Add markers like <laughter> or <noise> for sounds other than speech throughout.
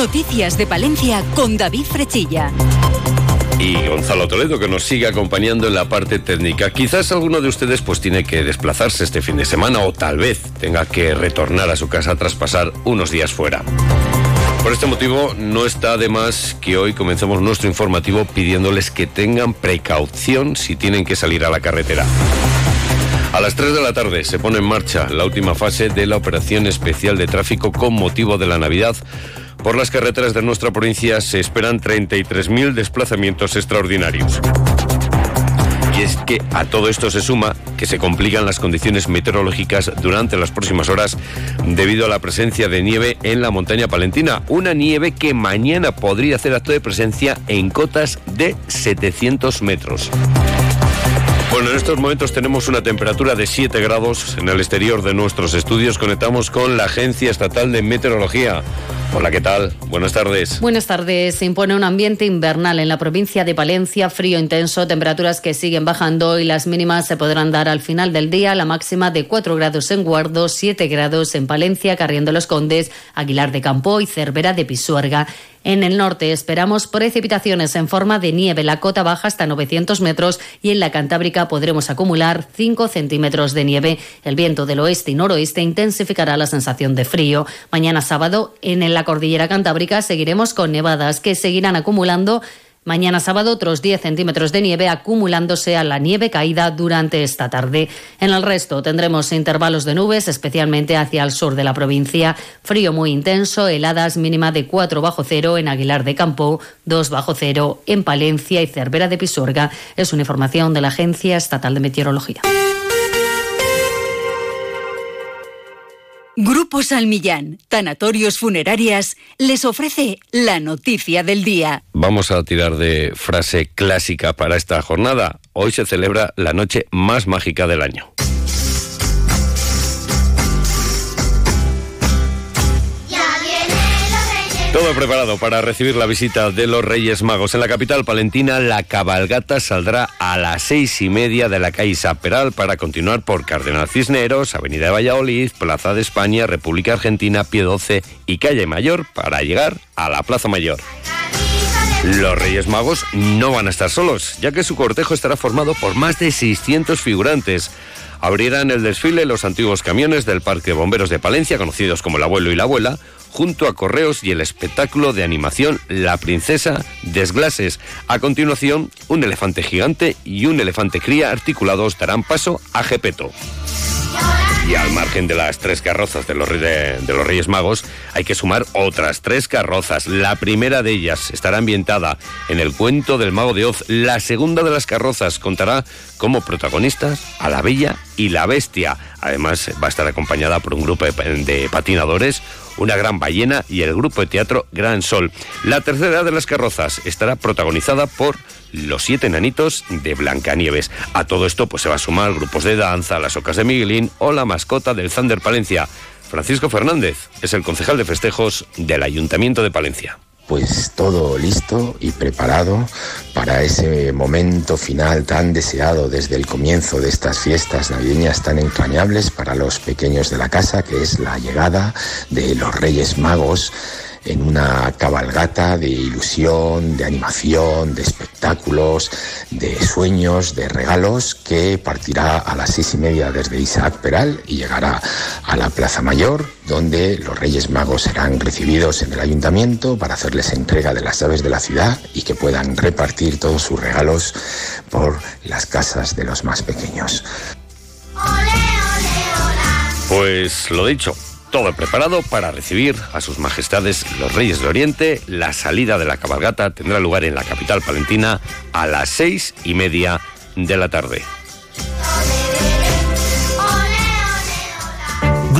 Noticias de Palencia con David Frechilla y Gonzalo Toledo que nos sigue acompañando en la parte técnica. Quizás alguno de ustedes pues tiene que desplazarse este fin de semana o tal vez tenga que retornar a su casa tras pasar unos días fuera. Por este motivo no está de más que hoy comencemos nuestro informativo pidiéndoles que tengan precaución si tienen que salir a la carretera. A las 3 de la tarde se pone en marcha la última fase de la operación especial de tráfico con motivo de la Navidad por las carreteras de nuestra provincia se esperan 33.000 desplazamientos extraordinarios. Y es que a todo esto se suma que se complican las condiciones meteorológicas durante las próximas horas debido a la presencia de nieve en la montaña palentina. Una nieve que mañana podría hacer acto de presencia en cotas de 700 metros. Bueno, en estos momentos tenemos una temperatura de 7 grados en el exterior de nuestros estudios. Conectamos con la Agencia Estatal de Meteorología. Hola, ¿qué tal? Buenas tardes. Buenas tardes. Se impone un ambiente invernal en la provincia de Palencia, frío intenso, temperaturas que siguen bajando y las mínimas se podrán dar al final del día, la máxima de 4 grados en Guardo, 7 grados en Palencia, Carrión de los Condes, Aguilar de Campo y Cervera de Pisuerga. En el norte esperamos precipitaciones en forma de nieve, la cota baja hasta 900 metros y en la Cantábrica podremos acumular 5 centímetros de nieve. El viento del oeste y noroeste intensificará la sensación de frío. Mañana sábado en la cordillera Cantábrica seguiremos con nevadas que seguirán acumulando Mañana sábado otros 10 centímetros de nieve acumulándose a la nieve caída durante esta tarde. En el resto tendremos intervalos de nubes, especialmente hacia el sur de la provincia. Frío muy intenso, heladas mínima de 4 bajo cero en Aguilar de Campo, 2 bajo cero en Palencia y Cervera de Pisuerga. Es una información de la Agencia Estatal de Meteorología. Grupo Salmillán, Tanatorios Funerarias, les ofrece la noticia del día. Vamos a tirar de frase clásica para esta jornada. Hoy se celebra la noche más mágica del año. Todo preparado para recibir la visita de los Reyes Magos. En la capital palentina, la cabalgata saldrá a las seis y media de la calle Saperal para continuar por Cardenal Cisneros, Avenida de Valladolid, Plaza de España, República Argentina, Pie 12 y Calle Mayor para llegar a la Plaza Mayor. Los Reyes Magos no van a estar solos, ya que su cortejo estará formado por más de 600 figurantes abrirán el desfile los antiguos camiones del Parque de Bomberos de Palencia, conocidos como el abuelo y la abuela, junto a Correos y el espectáculo de animación La Princesa Desglases. A continuación, un elefante gigante y un elefante cría articulados darán paso a Gepeto. Y al margen de las tres carrozas de los, de, los, Reyes Magos, hay que sumar otras tres carrozas. La primera de ellas estará ambientada en el cuento del Mago de Oz. La segunda de las carrozas contará como protagonistas a la Bella y la Bestia. Además, va a estar acompañada por un grupo de patinadores, una gran ballena y el grupo de teatro Gran Sol. La tercera de las carrozas estará protagonizada por los siete enanitos de Blancanieves. A todo esto pues se va a sumar grupos de danza, las ocas de Miguelín o la mascota del Thunder Palencia. Francisco Fernández es el concejal de festejos del Ayuntamiento de Palencia pues todo listo y preparado para ese momento final tan deseado desde el comienzo de estas fiestas navideñas tan entrañables para los pequeños de la casa, que es la llegada de los Reyes Magos en una cabalgata de ilusión, de animación, de espectáculos, de sueños, de regalos que partirá a las seis y media desde Isaac Peral y llegará a la Plaza Mayor, donde los Reyes Magos serán recibidos en el ayuntamiento para hacerles entrega de las aves de la ciudad y que puedan repartir todos sus regalos por las casas de los más pequeños. Pues lo dicho, todo preparado para recibir a sus majestades los Reyes de Oriente. La salida de la cabalgata tendrá lugar en la capital palentina a las seis y media de la tarde.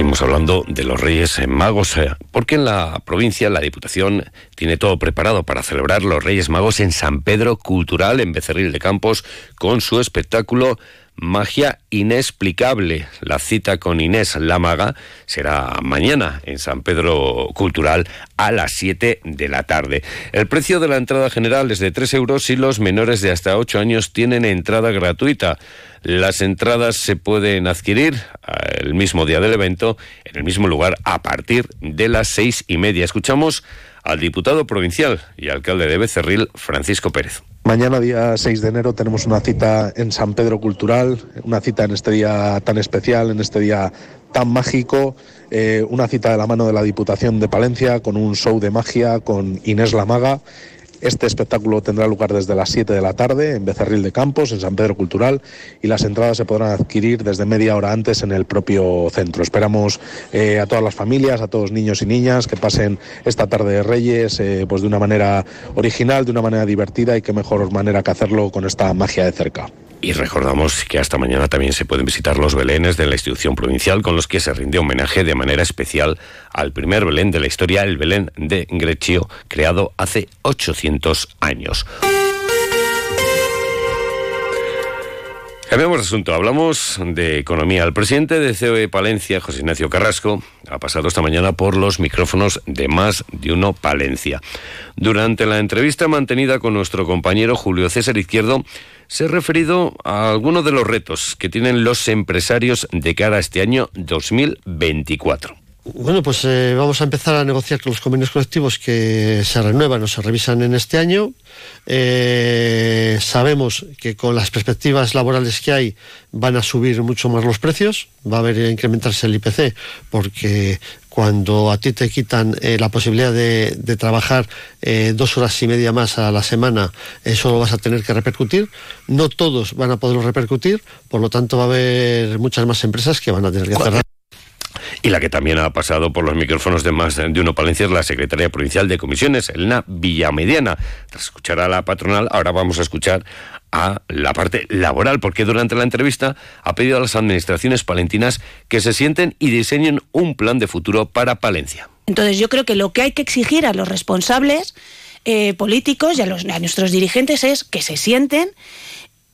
Seguimos hablando de los Reyes Magos, eh, porque en la provincia la Diputación tiene todo preparado para celebrar los Reyes Magos en San Pedro Cultural, en Becerril de Campos, con su espectáculo Magia Inexplicable. La cita con Inés Lámaga será mañana en San Pedro Cultural a las 7 de la tarde. El precio de la entrada general es de 3 euros y los menores de hasta 8 años tienen entrada gratuita. Las entradas se pueden adquirir el mismo día del evento, en el mismo lugar, a partir de las seis y media. Escuchamos al diputado provincial y alcalde de Becerril, Francisco Pérez. Mañana, día 6 de enero, tenemos una cita en San Pedro Cultural, una cita en este día tan especial, en este día tan mágico, eh, una cita de la mano de la Diputación de Palencia con un show de magia con Inés Lamaga este espectáculo tendrá lugar desde las 7 de la tarde en Becerril de Campos, en San Pedro Cultural, y las entradas se podrán adquirir desde media hora antes en el propio centro. Esperamos eh, a todas las familias, a todos niños y niñas que pasen esta tarde de Reyes eh, pues de una manera original, de una manera divertida y qué mejor manera que hacerlo con esta magia de cerca. Y recordamos que hasta mañana también se pueden visitar los belenes de la institución provincial con los que se rinde homenaje de manera especial al primer belén de la historia, el Belén de Greccio, creado hace 800 años. Cambiamos de asunto, hablamos de economía. El presidente de COE Palencia, José Ignacio Carrasco, ha pasado esta mañana por los micrófonos de Más de Uno Palencia. Durante la entrevista mantenida con nuestro compañero Julio César Izquierdo, se ha referido a algunos de los retos que tienen los empresarios de cara a este año 2024. Bueno, pues eh, vamos a empezar a negociar con los convenios colectivos que se renuevan o se revisan en este año. Eh, sabemos que con las perspectivas laborales que hay van a subir mucho más los precios, va a haber incrementarse el IPC, porque cuando a ti te quitan eh, la posibilidad de, trabajar dos horas y media más a la semana, eso lo vas a tener que repercutir. No todos van a poderlo repercutir, por lo tanto va a haber muchas más empresas que van a tener que cerrar. Y la que también ha pasado por los micrófonos de más de uno Palencia es la secretaria provincial de comisiones, Elena Villamediana. Tras escuchar a la patronal, ahora vamos a escuchar a la parte laboral, porque durante la entrevista ha pedido a las administraciones palentinas que se sienten y diseñen un plan de futuro para Palencia. Entonces yo creo que lo que hay que exigir a los responsables eh, políticos y a, los, a nuestros dirigentes es que se sienten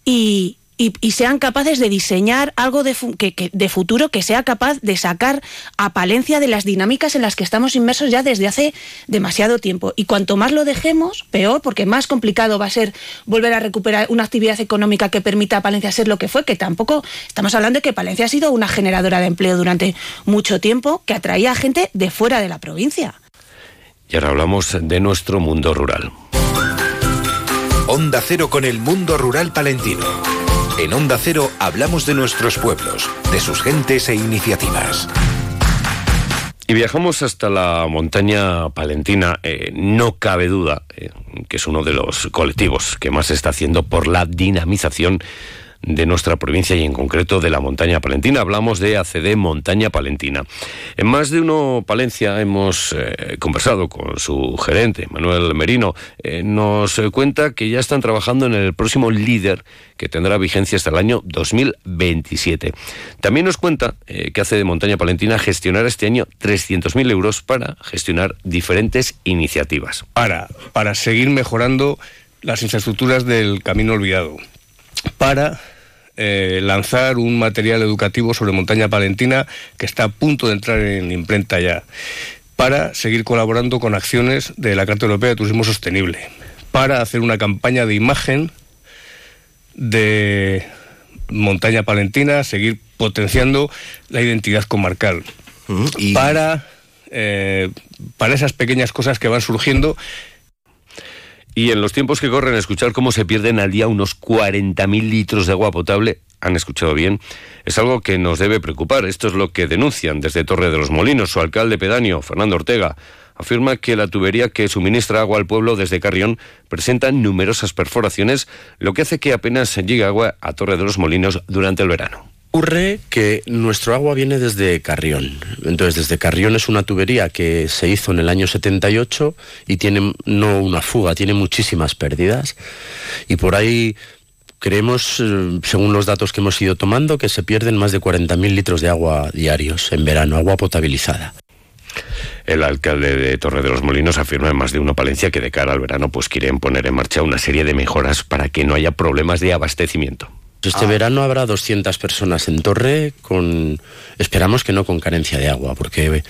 y, y, sean capaces de diseñar algo de, que, de futuro que sea capaz de sacar a Palencia de las dinámicas en las que estamos inmersos ya desde hace demasiado tiempo. Y cuanto más lo dejemos, peor, porque más complicado va a ser volver a recuperar una actividad económica que permita a Palencia ser lo que fue, que tampoco estamos hablando de que Palencia ha sido una generadora de empleo durante mucho tiempo que atraía a gente de fuera de la provincia. Y ahora hablamos de nuestro mundo rural. Onda Cero con el mundo rural palentino. En Onda Cero hablamos de nuestros pueblos, de sus gentes e iniciativas. Y viajamos hasta la montaña palentina. Eh, no cabe duda eh, que es uno de los colectivos que más se está haciendo por la dinamización de nuestra provincia y en concreto de la montaña palentina. Hablamos de ACD Montaña Palentina. En más de uno Palencia hemos eh, conversado con su gerente, Manuel Merino. Eh, nos cuenta que ya están trabajando en el próximo líder que tendrá vigencia hasta el año 2027. También nos cuenta eh, que ACD Montaña Palentina gestionará este año 300.000 euros para gestionar diferentes iniciativas. Para, para seguir mejorando las infraestructuras del camino olvidado. Para eh, lanzar un material educativo sobre montaña palentina que está a punto de entrar en imprenta ya, para seguir colaborando con acciones de la Carta Europea de Turismo Sostenible, para hacer una campaña de imagen de montaña palentina, seguir potenciando la identidad comarcal, mm, para, eh, para esas pequeñas cosas que van surgiendo y en los tiempos que corren, escuchar cómo se pierden al día unos 40.000 litros de agua potable, han escuchado bien, es algo que nos debe preocupar. Esto es lo que denuncian desde Torre de los Molinos. Su alcalde pedáneo, Fernando Ortega, afirma que la tubería que suministra agua al pueblo desde Carrión presenta numerosas perforaciones, lo que hace que apenas llegue agua a Torre de los Molinos durante el verano. Ocurre que nuestro agua viene desde Carrión. Entonces, desde Carrión es una tubería que se hizo en el año 78 y tiene no una fuga, tiene muchísimas pérdidas. Y por ahí creemos, eh, según los datos que hemos ido tomando, que se pierden más de 40.000 litros de agua diarios en verano, agua potabilizada. El alcalde de Torre de los Molinos afirma en más de una Palencia que de cara al verano pues quieren poner en marcha una serie de mejoras para que no haya problemas de abastecimiento. Este Ah. verano habrá 200 personas en Torre con esperamos que no con carencia de agua porque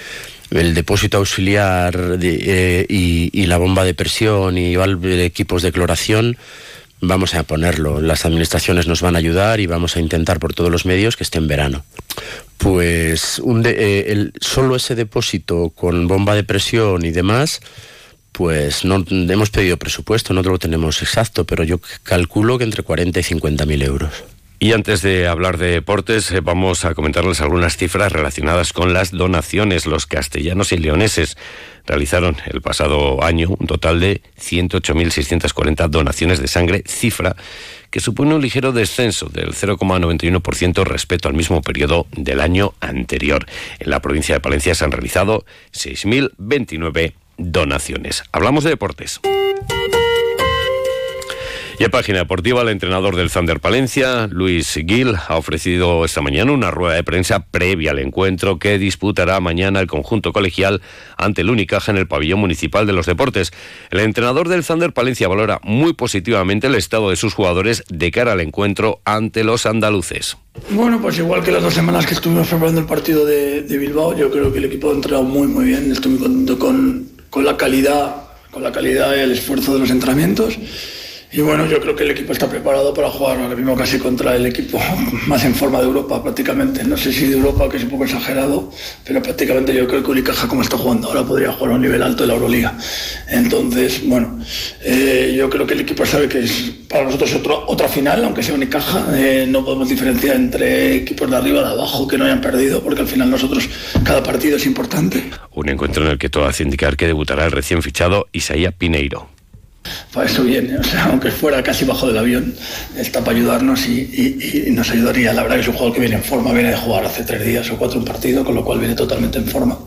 el depósito auxiliar de- eh, y, y la bomba de presión y valve- equipos de cloración vamos a ponerlo. Las administraciones nos van a ayudar y vamos a intentar por todos los medios que esté en verano. Pues un de- eh, el, solo ese depósito con bomba de presión y demás, pues no hemos pedido presupuesto, no lo tenemos exacto, pero yo calculo que entre 40 y 50 mil euros. Y antes de hablar de deportes, eh, vamos a comentarles algunas cifras relacionadas con las donaciones. Los castellanos y leoneses realizaron el pasado año un total de 108.640 donaciones de sangre, cifra que supone un ligero descenso del 0,91% respecto al mismo periodo del año anterior. En la provincia de Palencia se han realizado 6.029 donaciones. Hablamos de deportes. Y en página deportiva, el entrenador del Thunder Palencia, Luis Gil, ha ofrecido esta mañana una rueda de prensa previa al encuentro que disputará mañana el conjunto colegial ante el Unicaja en el pabellón municipal de los deportes. El entrenador del Thunder Palencia valora muy positivamente el estado de sus jugadores de cara al encuentro ante los andaluces. Bueno, pues igual que las dos semanas que estuvimos preparando el partido de, de Bilbao, yo creo que el equipo ha entrenado muy muy bien. Estoy muy contento con, con la calidad, con la calidad y el esfuerzo de los entrenamientos. Y bueno, yo creo que el equipo está preparado para jugar ahora mismo casi contra el equipo <laughs> más en forma de Europa prácticamente. No sé si de Europa, que es un poco exagerado, pero prácticamente yo creo que Unicaja como está jugando ahora podría jugar a un nivel alto de la Euroliga. Entonces, bueno, eh, yo creo que el equipo sabe que es para nosotros otro, otra final, aunque sea Unicaja. Eh, no podemos diferenciar entre equipos de arriba de abajo que no hayan perdido, porque al final nosotros cada partido es importante. Un encuentro en el que todo hace indicar que debutará el recién fichado Isaías Pineiro. Para eso viene, o sea, aunque fuera casi bajo del avión, está para ayudarnos y, nos ayudaría. La verdad que es un jugador que viene en forma, viene de jugar hace tres días o cuatro un partido, con lo cual viene totalmente en forma.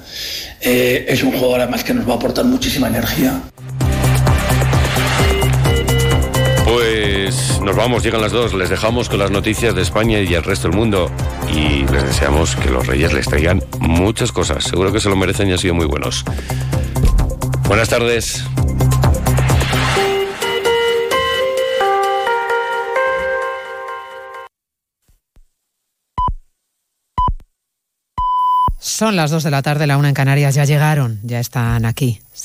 Eh, es un jugador además que nos va a aportar muchísima energía. Pues nos vamos, llegan las dos, les dejamos con las noticias de España y el resto del mundo y les deseamos que los reyes les traigan muchas cosas, seguro que se lo merecen y han sido muy buenos. Buenas tardes. Son las 2 de la tarde, la una en Canarias, ya llegaron, ya están aquí.